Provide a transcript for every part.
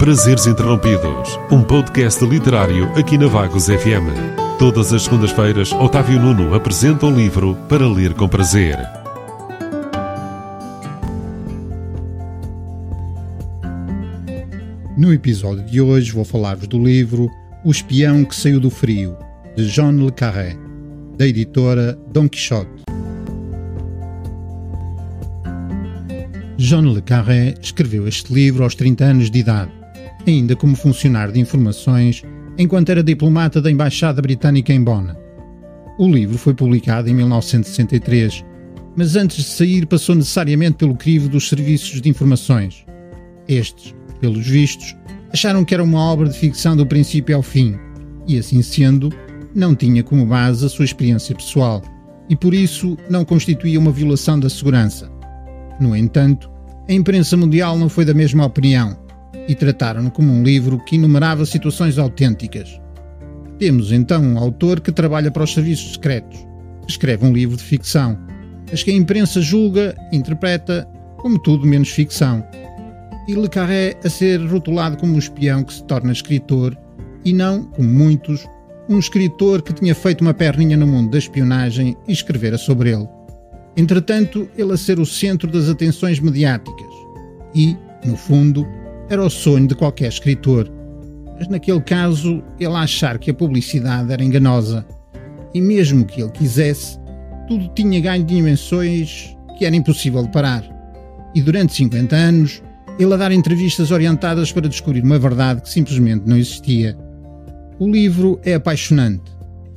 Prazeres Interrompidos, um podcast literário aqui na Vagos FM. Todas as segundas-feiras, Otávio Nuno apresenta um livro para ler com prazer. No episódio de hoje vou falar-vos do livro O Espião que Saiu do Frio, de Jean Le Carré, da editora Don Quixote. Jean Le Carré escreveu este livro aos 30 anos de idade ainda como funcionário de informações enquanto era diplomata da Embaixada Britânica em Bonn. O livro foi publicado em 1963, mas antes de sair passou necessariamente pelo crivo dos serviços de informações. Estes, pelos vistos, acharam que era uma obra de ficção do princípio ao fim, e assim sendo, não tinha como base a sua experiência pessoal, e por isso não constituía uma violação da segurança. No entanto, a imprensa mundial não foi da mesma opinião e trataram-no como um livro que enumerava situações autênticas. Temos então um autor que trabalha para os serviços secretos, escreve um livro de ficção, mas que a imprensa julga, interpreta, como tudo menos ficção. E Le Carré a ser rotulado como um espião que se torna escritor e não, como muitos, um escritor que tinha feito uma perninha no mundo da espionagem e escrevera sobre ele. Entretanto, ele a ser o centro das atenções mediáticas e, no fundo, era o sonho de qualquer escritor, mas naquele caso ele achar que a publicidade era enganosa e mesmo que ele quisesse, tudo tinha ganho dimensões que era impossível de parar. E durante 50 anos, ele a dar entrevistas orientadas para descobrir uma verdade que simplesmente não existia. O livro é apaixonante.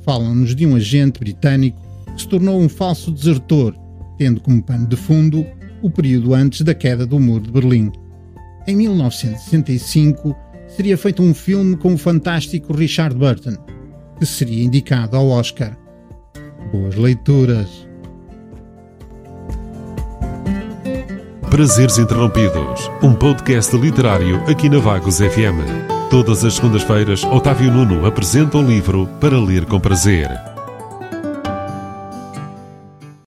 Falam-nos de um agente britânico que se tornou um falso desertor, tendo como pano de fundo o período antes da queda do Muro de Berlim. Em 1965, seria feito um filme com o fantástico Richard Burton, que seria indicado ao Oscar. Boas leituras! Prazeres Interrompidos, um podcast literário aqui na Vagos FM. Todas as segundas-feiras, Otávio Nuno apresenta um livro para ler com prazer.